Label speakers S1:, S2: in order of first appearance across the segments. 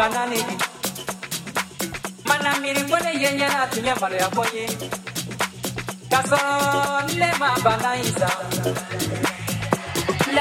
S1: hafananiki mana mirikwele yenyana tunyambalo yakonye ne ma bana yi sa la.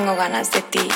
S2: Tengo ganas de ti.